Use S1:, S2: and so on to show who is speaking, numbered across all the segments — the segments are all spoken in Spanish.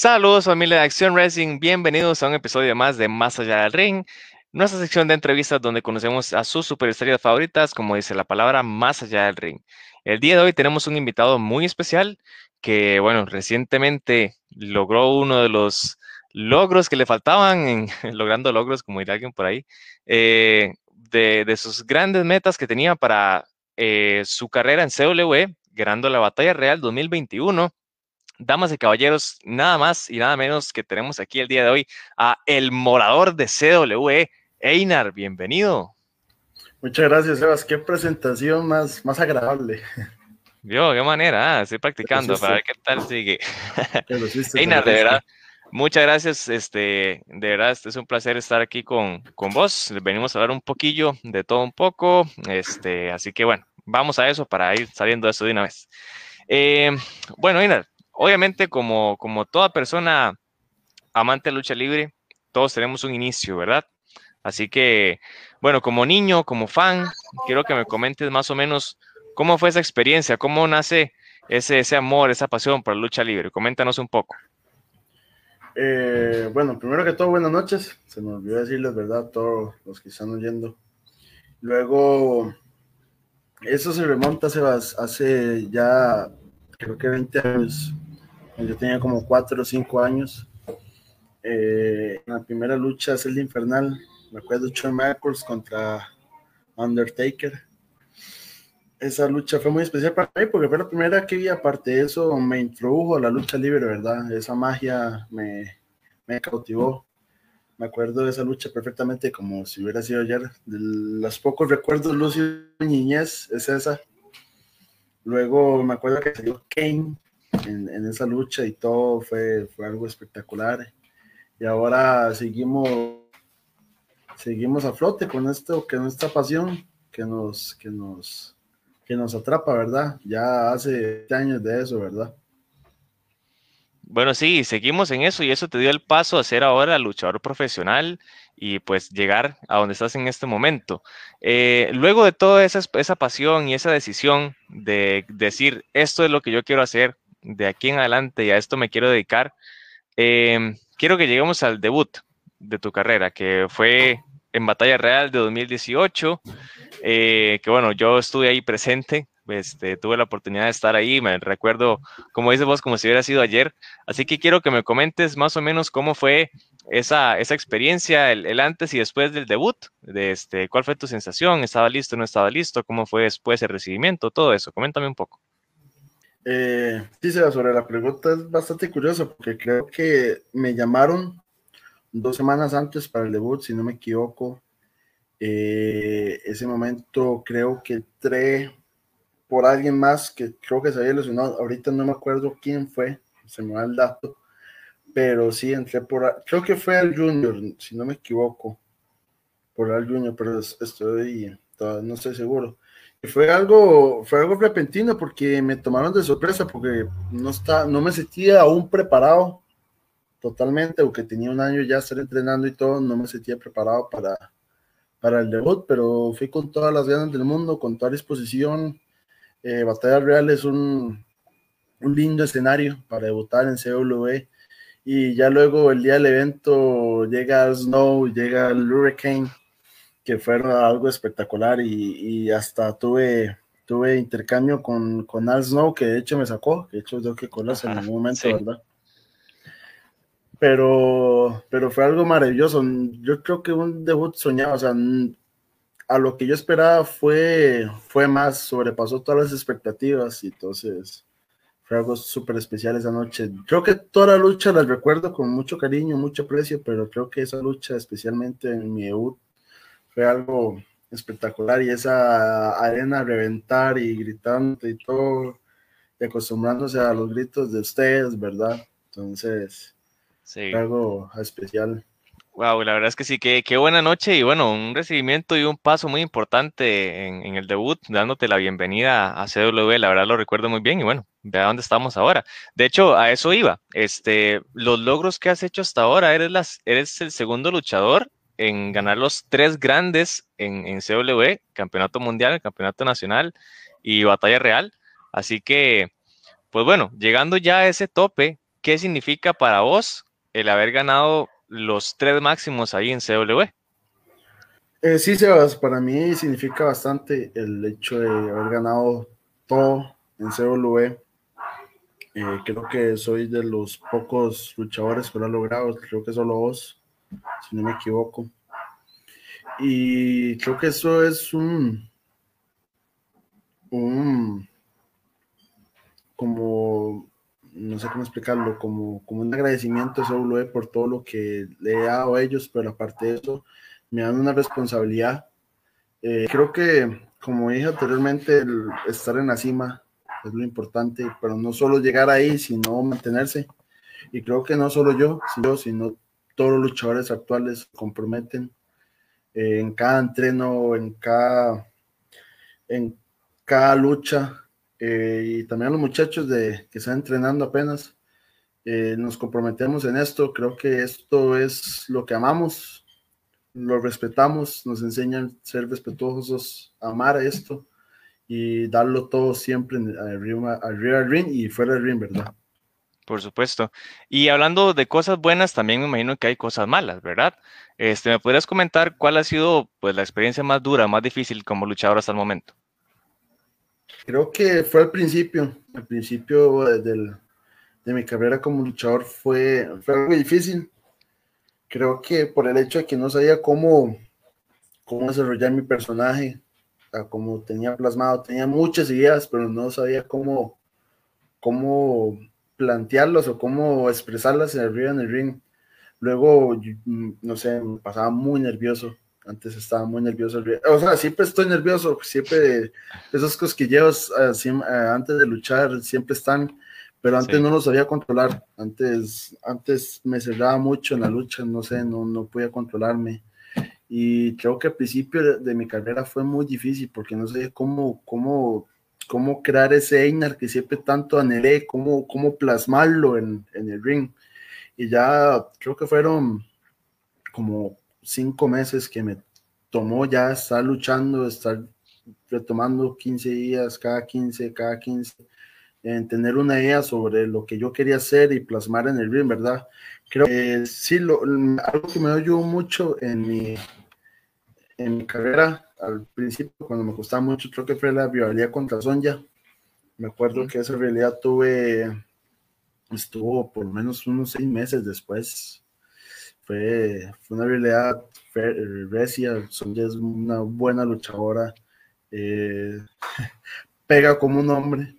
S1: Saludos familia de Acción Racing, bienvenidos a un episodio más de Más allá del ring, nuestra sección de entrevistas donde conocemos a sus superestrellas favoritas, como dice la palabra, más allá del ring. El día de hoy tenemos un invitado muy especial que, bueno, recientemente logró uno de los logros que le faltaban, logrando logros, como dirá alguien por ahí, eh, de, sus grandes metas que tenía para eh, su carrera en CWE, ganando la Batalla Real 2021 damas y caballeros, nada más y nada menos que tenemos aquí el día de hoy a el morador de CWE, Einar, bienvenido.
S2: Muchas gracias, Sebas. Qué presentación más, más agradable.
S1: Yo, qué manera, ah, estoy practicando para ver qué tal sigue. Einar, de verdad, muchas gracias. Este, de verdad, este es un placer estar aquí con, con vos. Venimos a hablar un poquillo de todo un poco. Este, así que bueno, vamos a eso para ir saliendo de eso de una vez. Eh, bueno, Einar, Obviamente, como, como toda persona amante de lucha libre, todos tenemos un inicio, ¿verdad? Así que, bueno, como niño, como fan, quiero que me comentes más o menos cómo fue esa experiencia, cómo nace ese, ese amor, esa pasión por la lucha libre. Coméntanos un poco.
S2: Eh, bueno, primero que todo, buenas noches. Se me olvidó decirles, ¿verdad? A todos los que están oyendo. Luego, eso se remonta hace, hace ya, creo que 20 años. Yo tenía como 4 o 5 años. Eh, en la primera lucha es el infernal. Me acuerdo Shawn Michaels contra Undertaker. Esa lucha fue muy especial para mí porque fue la primera que vi. Aparte de eso, me introdujo a la lucha libre, ¿verdad? Esa magia me, me cautivó. Me acuerdo de esa lucha perfectamente como si hubiera sido ayer. De los pocos recuerdos Lucio niñez es esa. Luego me acuerdo que salió Kane en, esa lucha y todo fue, fue algo espectacular. Y ahora seguimos, seguimos a flote con esto, que nuestra pasión, que nos, que nos, que nos atrapa, ¿verdad? Ya hace años de eso, ¿verdad?
S1: Bueno, sí, seguimos en eso y eso te dio el paso a ser ahora luchador profesional y pues llegar a donde estás en este momento. Eh, luego de toda esa, esa pasión y esa decisión de decir, esto es lo que yo quiero hacer, de aquí en adelante y a esto me quiero dedicar, em, quiero que lleguemos al debut de tu carrera, que fue en Batalla Real de 2018, eh, que bueno, yo estuve ahí presente, este, tuve la oportunidad de estar ahí, me recuerdo, como dices vos, como si hubiera sido ayer, así que quiero que me comentes más o menos cómo fue esa, esa experiencia, el, antes y después del debut, de este, cuál fue tu sensación, estaba listo, no estaba listo, cómo fue después el recibimiento, todo eso, coméntame un poco.
S2: Eh, sí, sobre la pregunta es bastante curioso porque creo que me llamaron dos semanas antes para el debut, si no me equivoco. Eh, ese momento creo que entré por alguien más que creo que se había lesionado. Ahorita no me acuerdo quién fue, se me va el dato, pero sí entré por, creo que fue al Junior, si no me equivoco, por al Junior, pero estoy, no estoy seguro fue algo, fue algo repentino porque me tomaron de sorpresa porque no, está, no me sentía aún preparado totalmente, aunque tenía un año ya estar entrenando y todo, no me sentía preparado para, para el debut, pero fui con todas las ganas del mundo, con toda disposición. Eh, Batalla Real es un, un lindo escenario para debutar en CW y ya luego el día del evento llega Snow, llega el Hurricane que fueron algo espectacular y, hasta tuve tuve intercambio con, con Al Snow, que de hecho me sacó, de hecho yo que conoce en algún momento, ¿verdad? Pero, pero fue algo maravilloso. Yo creo que un debut soñado, o sea, a lo que yo esperaba fue, fue más, sobrepasó todas las expectativas y entonces fue algo súper especial esa noche. Creo que toda la lucha la recuerdo con mucho cariño, mucho aprecio, pero creo que esa lucha, especialmente en mi debut, fue algo espectacular y esa arena reventar y gritando y todo, y acostumbrándose a los gritos de ustedes, ¿verdad? Entonces, fue algo especial.
S1: Wow, la verdad es que sí, qué, qué buena noche y bueno, un recibimiento y un paso muy importante en, el debut, dándote la bienvenida a CW, la verdad lo recuerdo muy bien y bueno, vea dónde estamos ahora. De hecho, a eso iba, este, los logros que has hecho hasta ahora, eres, las, eres el segundo luchador en ganar los tres grandes en, CW, Campeonato Mundial, Campeonato Nacional y Batalla Real. Así que, pues bueno, llegando ya a ese tope, ¿qué significa para vos el haber ganado los tres máximos ahí en CW?
S2: Eh, sí, Sebas, para mí significa bastante el hecho de haber ganado todo en CW. Eh, creo que soy de los pocos luchadores que lo han logrado, creo que solo vos, si no me equivoco. Y creo que eso es un, un como no sé cómo explicarlo, como, como un agradecimiento a CW por todo lo que le he dado a ellos, pero aparte de eso, me dan una responsabilidad. Eh, creo que, como dije anteriormente, el estar en la cima es lo importante, pero no solo llegar ahí, sino mantenerse. Y creo que no solo yo, sino todos los luchadores actuales comprometen eh, en cada entreno, en cada, en cada lucha, eh, y también los muchachos de, que están entrenando apenas. Eh, nos comprometemos en esto, creo que esto es lo que amamos, lo respetamos, nos enseñan a ser respetuosos, amar esto y darlo todo siempre arriba, arriba del ring y fuera del ring, ¿verdad?
S1: Por supuesto. Y hablando de cosas buenas, también me imagino que hay cosas malas, ¿verdad? Este, ¿Me podrías comentar cuál ha sido pues, la experiencia más dura, más difícil como luchador hasta el momento?
S2: Creo que fue al principio, al principio de, de mi carrera como luchador fue, fue algo difícil. Creo que por el hecho de que no sabía cómo, cómo desarrollar mi personaje, como tenía plasmado, tenía muchas ideas, pero no sabía cómo, cómo plantearlas o cómo expresarlas en el ring, en el ring. Luego, mm, no sé, me pasaba muy nervioso antes estaba muy nervioso. O sea, siempre estoy nervioso, siempre esos cosquilleos así, eh, antes de luchar siempre están, pero antes no los sabía controlar. Antes, antes me cerraba mucho en la lucha, no sé, no, no podía controlarme. Y creo que al principio de, mi carrera fue muy difícil porque no sabía cómo, cómo, cómo crear ese Einar que siempre tanto anhelé, cómo, cómo plasmarlo en, en el ring. Y ya creo que fueron como cinco meses que me tomó ya estar luchando, estar retomando 15 días, cada 15, cada 15, en tener una idea sobre lo que yo quería hacer y plasmar en el ring, ¿verdad? Creo que sí, lo, algo que me ayudó mucho en mi, en mi carrera, al principio, cuando me costaba mucho, creo que fue la rivalidad contra Sonja. Me acuerdo que esa realidad tuve, estuvo por lo menos unos seis meses después. Fue, una realidad recia, Sonja es una buena luchadora, eh, pega como un hombre.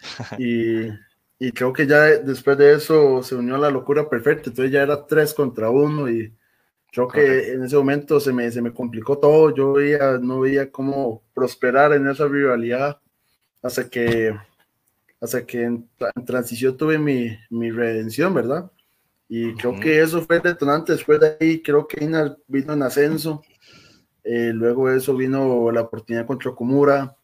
S2: Y, creo que ya después de eso se unió a la locura perfecta, entonces ya era tres contra uno y creo que en ese momento se me, se me complicó todo, yo veía, no veía cómo prosperar en esa rivalidad hasta que hasta que en, transición tuve mi, mi redención, ¿verdad? Y creo que eso fue detonante. Después de ahí, creo que vino en ascenso. Eh, luego de eso vino la oportunidad contra Okumura.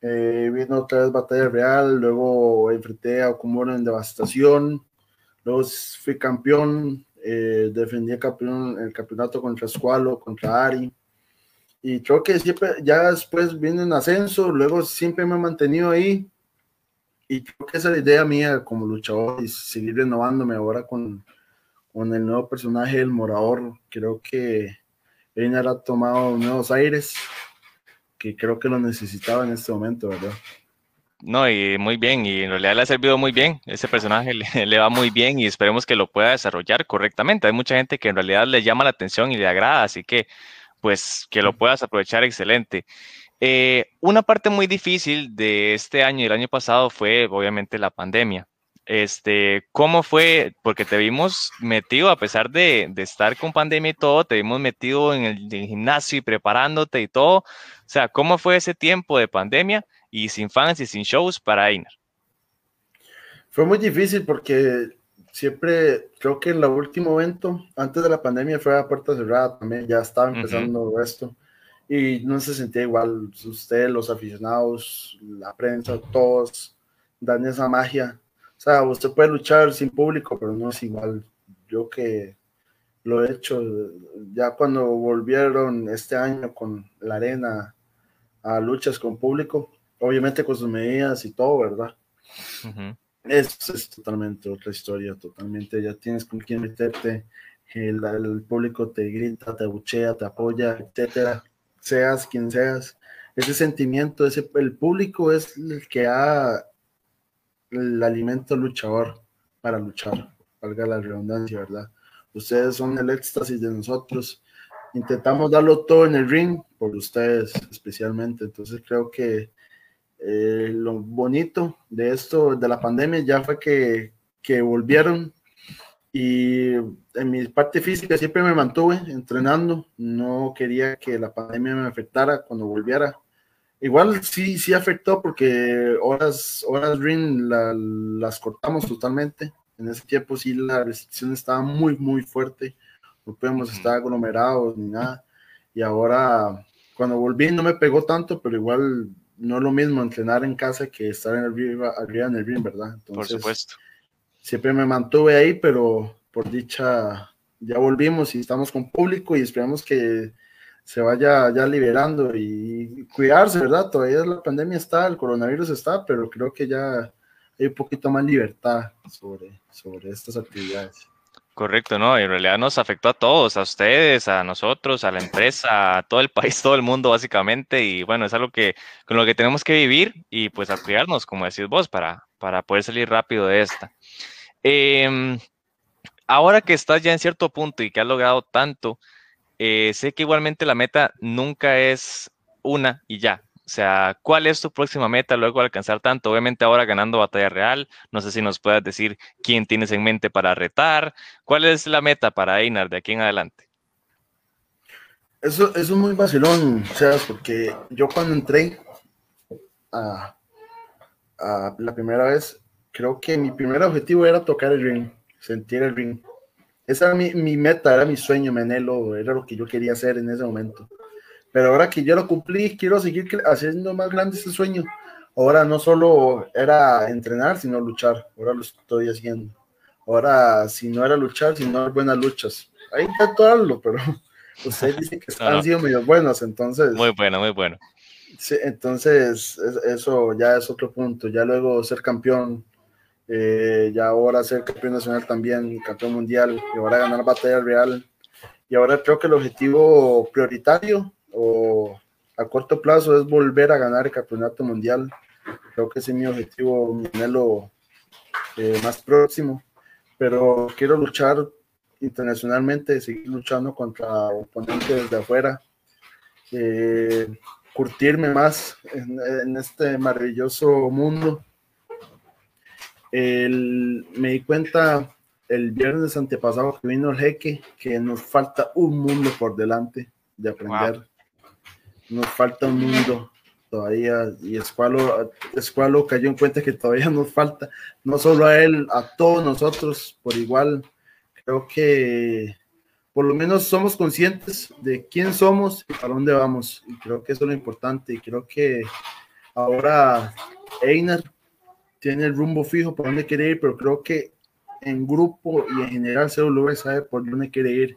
S2: Eh, vino otra vez Batalla Real. Luego enfrenté a Okumura en Devastación. Luego fui campeón. Eh, defendí el, campeón, el campeonato contra Squalo, contra Ari. Y creo que siempre, ya después vino en ascenso. Luego siempre me he mantenido ahí. Y creo que esa es la idea mía como luchador y seguir renovándome ahora con, con el nuevo personaje del Morador. Creo que Einar ha tomado nuevos aires, que creo que lo necesitaba en este momento, ¿verdad?
S1: No, y muy bien, y en realidad le ha servido muy bien, ese personaje le, va muy bien y esperemos que lo pueda desarrollar correctamente. Hay mucha gente que en realidad le llama la atención y le agrada, así que pues que lo puedas aprovechar excelente. Eh, una parte muy difícil de este año y el año pasado fue obviamente la pandemia. Este, ¿cómo fue? Porque te vimos metido, a pesar de, estar con pandemia y todo, te vimos metido en el, gimnasio y preparándote y todo. O sea, ¿cómo fue ese tiempo de pandemia y sin fans y sin shows para Einar?
S2: Fue muy difícil porque siempre, creo que en el último evento, antes de la pandemia, fue a puerta cerrada también, ya estaba empezando esto y no se sentía igual. Usted, los aficionados, la prensa, todos dan esa magia sea, usted puede luchar sin público, pero no es igual. Yo que lo he hecho, ya cuando volvieron este año con la arena a luchas con público, obviamente con sus medidas y todo, ¿verdad? Es, es totalmente otra historia, totalmente. Ya tienes con quién meterte, el, el público te grita, te abuchea, te apoya, etcétera, seas quien seas. Ese sentimiento, ese, el público es el que ha el alimento luchador para luchar, valga la redundancia, ¿verdad? Ustedes son el éxtasis de nosotros. Intentamos darlo todo en el ring por ustedes especialmente. Entonces creo que eh, lo bonito de esto, de la pandemia, ya fue que, que volvieron y en mi parte física siempre me mantuve entrenando. No quería que la pandemia me afectara cuando volviera. Igual sí, sí afectó porque horas, horas ring las cortamos totalmente. En ese tiempo sí la restricción estaba muy, muy fuerte. No podíamos estar aglomerados ni nada. Y ahora, cuando volví, no me pegó tanto, pero igual no es lo mismo entrenar en casa que estar en el arriba en el ring, ¿verdad?
S1: Por supuesto.
S2: Siempre me mantuve ahí, pero por dicha ya volvimos y estamos con público y esperamos que se vaya ya liberando y cuidarse, ¿verdad? Todavía la pandemia está, el coronavirus está, pero creo que ya hay un poquito más libertad sobre, sobre estas actividades.
S1: Correcto, ¿no? En realidad nos afectó a todos, a ustedes, a nosotros, a la empresa, a todo el país, todo el mundo básicamente. Y bueno, es algo que con lo que tenemos que vivir y pues a cuidarnos, como decís vos, para, para poder salir rápido de esta. Em, ahora que estás ya en cierto punto y que has logrado tanto, eh, sé que igualmente la meta nunca es una y ya. O sea, ¿cuál es tu próxima meta luego de alcanzar tanto? Obviamente ahora ganando batalla real. No sé si nos puedas decir quién tienes en mente para retar. ¿Cuál es la meta para Einar de aquí en adelante?
S2: Eso, es muy vacilón, o sea, porque yo cuando entré a la primera vez, creo que mi primer objetivo era tocar el ring, sentir el ring. Esa era mi, mi meta, era mi sueño, Menelo, era lo que yo quería hacer en ese momento. Pero ahora que yo lo cumplí, quiero seguir haciendo más grande ese sueño. Ahora no solo era entrenar, sino luchar. Ahora lo estoy haciendo. Ahora, si no era luchar, sino buenas luchas. Ahí intento darlo, pero ustedes dicen que han sido medio buenos, entonces.
S1: Muy bueno, muy bueno.
S2: Sí, entonces, eso ya es otro punto. Ya luego ser campeón, eh, ya ahora ser campeón nacional también, campeón mundial, y ahora ganar batalla real. Y ahora creo que el objetivo prioritario o a corto plazo es volver a ganar el campeonato mundial. Creo que ese es mi objetivo, mi anhelo eh, más próximo. Pero quiero luchar internacionalmente, seguir luchando contra oponentes de afuera, eh, curtirme más en, este maravilloso mundo. Me di cuenta el viernes antepasado que vino el jeque que nos falta un mundo por delante de aprender nos falta un mundo todavía y Escualo, Escualo cayó en cuenta que todavía nos falta, no solo a él, a todos nosotros por igual. Creo que por lo menos somos conscientes de quién somos y para dónde vamos. Y creo que eso es lo importante. Y creo que ahora Einar tiene el rumbo fijo por dónde quiere ir, pero creo que en grupo y en general CW sabe por dónde quiere ir.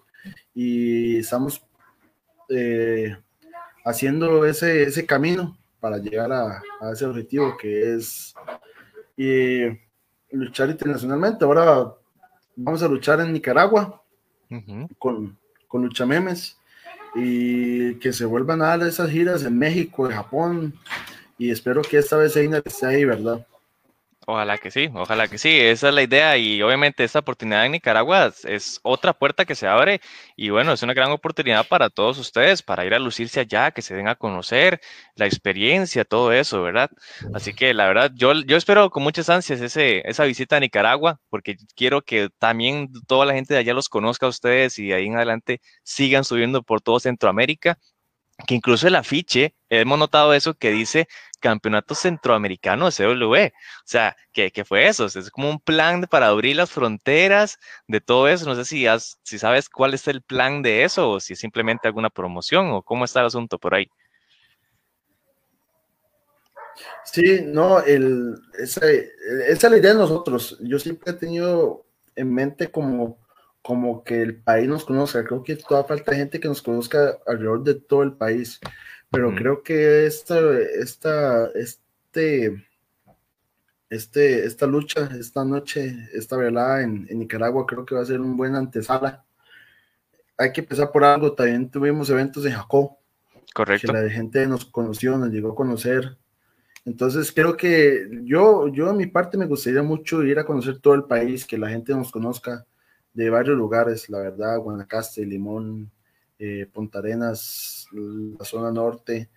S2: Y estamos eh, haciendo ese, ese camino para llegar a, ese objetivo que es luchar internacionalmente. Ahora vamos a luchar en Nicaragua con, con Luchamemes y que se vuelvan a dar esas giras en México, en Japón y espero que esta vez Einar esté ahí, ¿verdad?
S1: Ojalá que sí, ojalá que sí, esa es la idea y obviamente esta oportunidad en Nicaragua es otra puerta que se abre y bueno, es una gran oportunidad para todos ustedes, para ir a lucirse allá, que se den a conocer la experiencia, todo eso, ¿verdad? Así que la verdad, yo, yo espero con muchas ansias esa visita a Nicaragua porque quiero que también toda la gente de allá los conozca a ustedes y de ahí en adelante sigan subiendo por todo Centroamérica que incluso el afiche, hemos notado eso que dice Campeonato Centroamericano de CW. O sea, ¿qué, fue eso? Es como un plan para abrir las fronteras de todo eso. No sé si, si sabes cuál es el plan de eso o si es simplemente alguna promoción o cómo está el asunto por ahí.
S2: Sí, no, el, esa, esa es la idea de nosotros. Yo siempre he tenido en mente como como que el país nos conozca. Creo que toda falta gente que nos conozca alrededor de todo el país. Pero creo que esta, esta, este, este, esta lucha, esta noche, esta velada en, en, Nicaragua, creo que va a ser un buen antesala. Hay que empezar por algo, también tuvimos eventos en Jacob.
S1: Correcto.
S2: Que la gente nos conoció, nos llegó a conocer. Entonces creo que yo, yo mi parte me gustaría mucho ir a conocer todo el país, que la gente nos conozca de varios lugares, la verdad, Guanacaste, Limón, eh, Punta Arenas, la zona norte,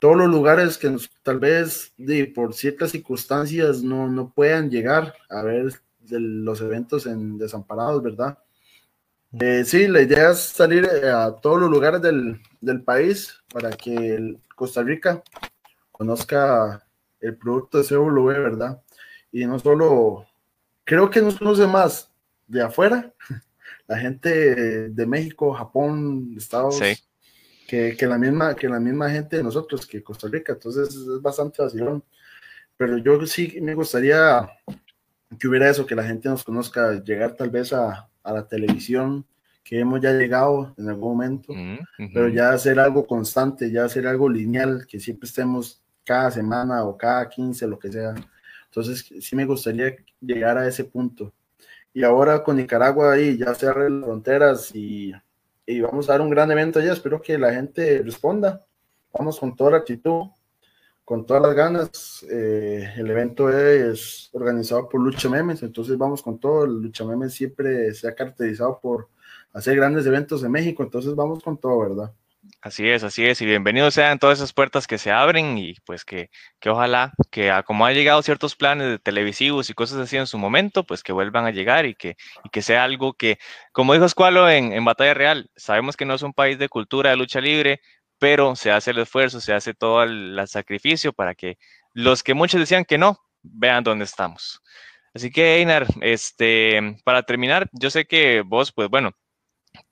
S2: todos los lugares que tal vez de, por ciertas circunstancias no, no puedan llegar a ver los eventos en Desamparados, ¿verdad? Eh, sí, la idea es salir eh, a todos los lugares del, del país para que Costa Rica conozca el producto de CW, ¿verdad? Y no solo, creo que nos conoce más de afuera, la gente de México, Japón, Estados Unidos que, que, la misma, que la misma gente de nosotros, que Costa Rica, entonces es bastante vacilón. Pero yo sí me gustaría que hubiera eso, que la gente nos conozca, llegar tal vez a, a la televisión, que hemos ya llegado en algún momento, pero ya hacer algo constante, ya hacer algo lineal, que siempre estemos cada semana o cada 15, lo que sea. Entonces sí me gustaría llegar a ese punto. Y ahora con Nicaragua ahí ya cerrar las fronteras y y vamos a dar un gran evento allá. Espero que la gente responda. Vamos con toda la actitud, con todas las ganas. Eh, el evento es organizado por Lucha Memes, entonces vamos con todo. Lucha Memes siempre se ha caracterizado por hacer grandes eventos en México, entonces vamos con todo, ¿verdad?
S1: Así es, así es, y bienvenidos sean todas esas puertas que se abren y pues que, que ojalá que como han llegado ciertos planes de televisivos y cosas así en su momento, pues que vuelvan a llegar y que, y que sea algo que, como dijo Escualo en, en Batalla Real, sabemos que no es un país de cultura de lucha libre, pero se hace el esfuerzo, se hace todo el, el sacrificio para que los que muchos decían que no, vean dónde estamos. Así que, Einar, este, para terminar, yo sé que vos, pues bueno,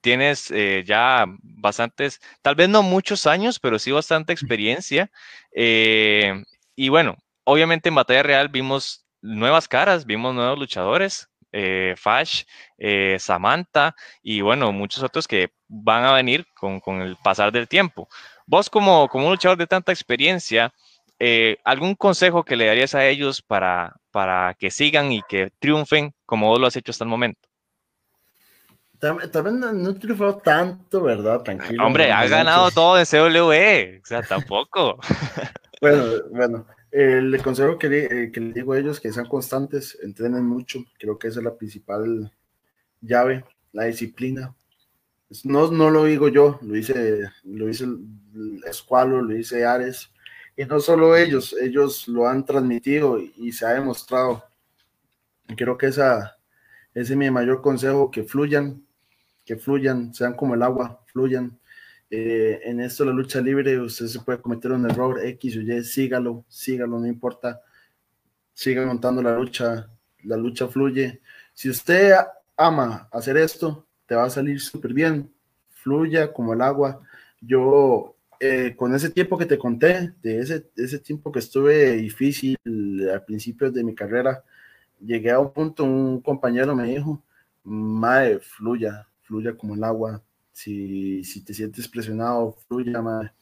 S1: tienes eh, ya bastantes, tal vez no muchos años, pero sí bastante experiencia. Eh, y bueno, obviamente en batalla real vimos nuevas caras, vimos nuevos luchadores, eh, Fash, Samantha y bueno, muchos otros que van a venir con, el pasar del tiempo. Vos como, como un luchador de tanta experiencia, ¿algún consejo que le darías a ellos para, para que sigan y que triunfen como vos lo has hecho hasta el momento?
S2: También no, he triunfado tanto, ¿verdad? Tranquilo.
S1: Hombre, ha ganado todo en CWE, o sea, tampoco.
S2: bueno, bueno, el consejo que le, eh, que le digo a ellos que sean constantes, entrenen mucho, creo que esa es la principal llave, la disciplina. No, no lo digo yo, lo dice, lo dice Escualo, lo dice Ares, y no solo ellos, ellos lo han transmitido y, y se ha demostrado. Creo que esa, ese es mi mayor consejo, que fluyan, que fluyan, sean como el agua, fluyan. Eh, en esto la lucha libre, usted se puede cometer un error X o Y, sígalo, sígalo, no importa, siga montando la lucha, la lucha fluye. Si usted ama hacer esto, te va a salir súper bien, fluya como el agua. Yo, eh, con ese tiempo que te conté, de ese, ese tiempo que estuve difícil al principio de mi carrera, llegué a un punto, un compañero me dijo, Mae, fluya, fluya como el agua. Si, si te sientes presionado, fluya, madre.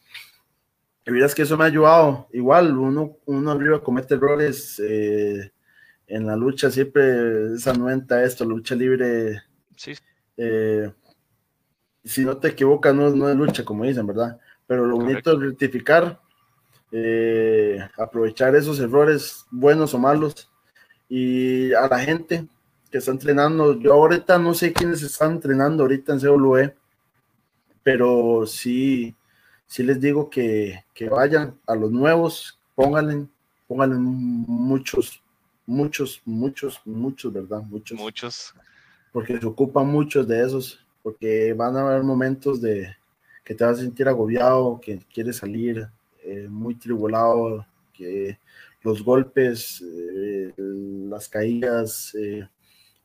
S2: Y miras que eso me ha ayudado. Igual, uno, uno arriba comete errores eh, en la lucha, siempre esa anuenta esto, lucha libre. Sí. Eh, si no te equivocas, no, no es lucha, como dicen, ¿verdad? Pero lo bonito es rectificar, eh, aprovechar esos errores, buenos o malos, y a la gente, que está entrenando. Yo ahorita no sé quiénes están entrenando ahorita en CWE, pero sí, sí les digo que, que vayan a los nuevos, pónganle, pónganle muchos, muchos, muchos, muchos, ¿verdad? Muchos.
S1: Muchos.
S2: Porque se ocupan muchos de esos, porque van a haber momentos de que te vas a sentir agobiado, que quieres salir eh, muy tribulado, que los golpes, eh, las caídas, eh,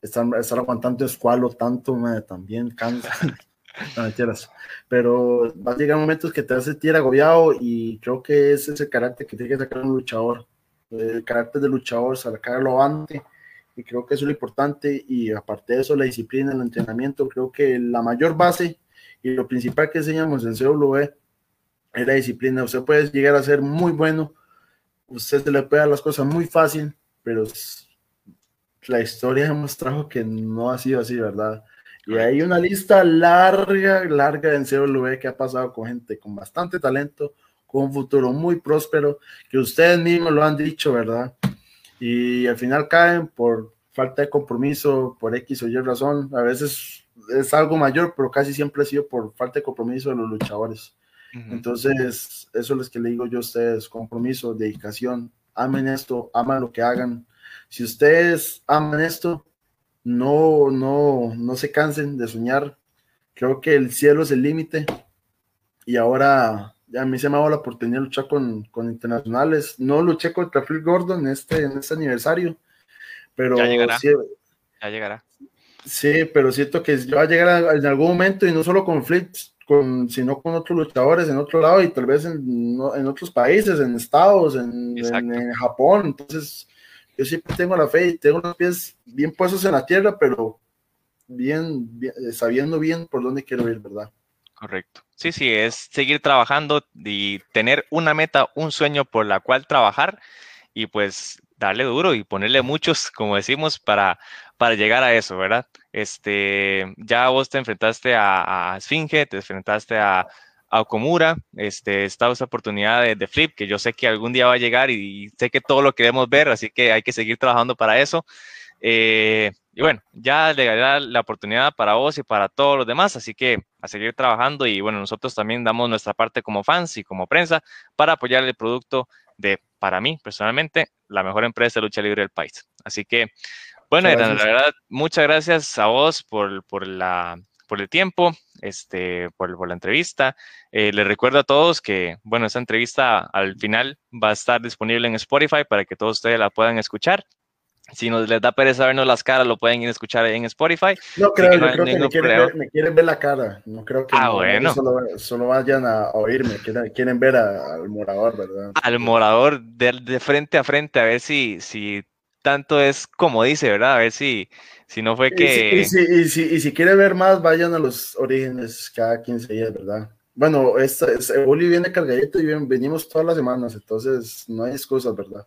S2: estar, estar aguantando escualo tanto, también cansa. no mentiras. Pero va a llegar momentos que te vas a sentir agobiado y creo que es el carácter que tiene que sacar un luchador. El carácter de luchador, sacarlo antes. Y creo que eso es lo importante. Y aparte de eso, la disciplina, el entrenamiento, creo que la mayor base y lo principal que enseñamos en CWE es la disciplina. Usted puede llegar a ser muy bueno, usted se le puede dar las cosas muy fácil, pero la historia hemos trajo que no ha sido así, ¿verdad? Y hay una lista larga, larga en CW que ha pasado con gente con bastante talento, con un futuro muy próspero, que ustedes mismos lo han dicho, ¿verdad? Y al final caen por falta de compromiso, por X o Y razón. A veces es algo mayor, pero casi siempre ha sido por falta de compromiso de los luchadores. Entonces, eso es que le digo yo a ustedes, compromiso, dedicación, amen esto, aman lo que hagan. Si ustedes aman esto, no, no, no se cansen de soñar. Creo que el cielo es el límite. Y ahora ya a mí se me ha dado la oportunidad de luchar con, con internacionales. No luché contra Phil Gordon en este, en este aniversario, pero
S1: ya llegará.
S2: Sí,
S1: ya llegará.
S2: Sí, pero siento que va a llegar en algún momento y no solo con Flip, con, sino con otros luchadores en otro lado y tal vez en, en otros países, en estados, en, en, Japón. Entonces, yo siempre tengo la fe y tengo los pies bien puestos en la tierra, pero bien, eh, sabiendo bien por dónde quiero ir, ¿verdad?
S1: Correcto. Sí, sí, es seguir trabajando y tener una meta, un sueño por la cual trabajar y pues darle duro y ponerle muchos, como decimos, para, para llegar a eso, ¿verdad? Este, ya vos te enfrentaste a, a Esfinge, te enfrentaste a, a Okomura, este, esta oportunidad de, de, Flip, que yo sé que algún día va a llegar y, sé que todo lo queremos ver, así que hay que seguir trabajando para eso. Eh, y bueno, ya le daré la oportunidad para vos y para todos los demás, así que a seguir trabajando y bueno, nosotros también damos nuestra parte como fans y como prensa para apoyar el producto de, para mí personalmente, la mejor empresa de lucha libre del país. Así que, bueno, la verdad, muchas gracias a vos por, por la por el tiempo, este, por, por la entrevista. Eh, les recuerdo a todos que, bueno, esta entrevista al final va a estar disponible en Spotify para que todos ustedes la puedan escuchar. Si nos les da pereza vernos las caras, lo pueden ir a escuchar en Spotify.
S2: No creo, yo creo que me quieren, ver, me quieren, ver, la cara. No creo que
S1: ah, bueno.
S2: solo, solo, vayan a oírme, quieren, quieren ver al morador, ¿verdad?
S1: Al morador de, de, frente a frente, a ver si, si tanto es como dice, ¿verdad? A ver si, si no fue que...
S2: Y si, y, si, y si, quiere ver más, vayan a los orígenes cada 15 días, ¿verdad? Bueno, esta, Uli viene cargadito y venimos todas las semanas, entonces no hay excusas, ¿verdad?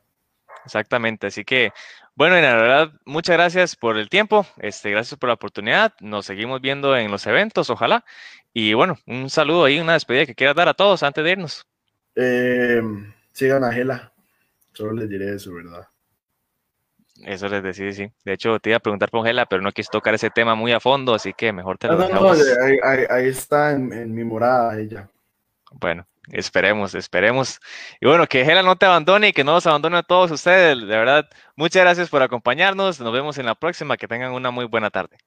S1: Exactamente, así que, bueno, en la verdad, muchas gracias por el tiempo, este, gracias por la oportunidad, nos seguimos viendo en los eventos, ojalá, y bueno, un saludo ahí, una despedida que quieras dar a todos antes de irnos.
S2: Eh, sigan a Gela, solo les diré eso, ¿verdad?
S1: Eso les decía, sí. De hecho, te iba a preguntar por Gela, pero no quise tocar ese tema muy a fondo, así que mejor te lo
S2: no, no, ahí, ahí, está en, mi morada ella.
S1: Bueno, esperemos, esperemos. Y bueno, que Gela no te abandone y que no los abandone a todos ustedes. De verdad, muchas gracias por acompañarnos. Nos vemos en la próxima. Que tengan una muy buena tarde.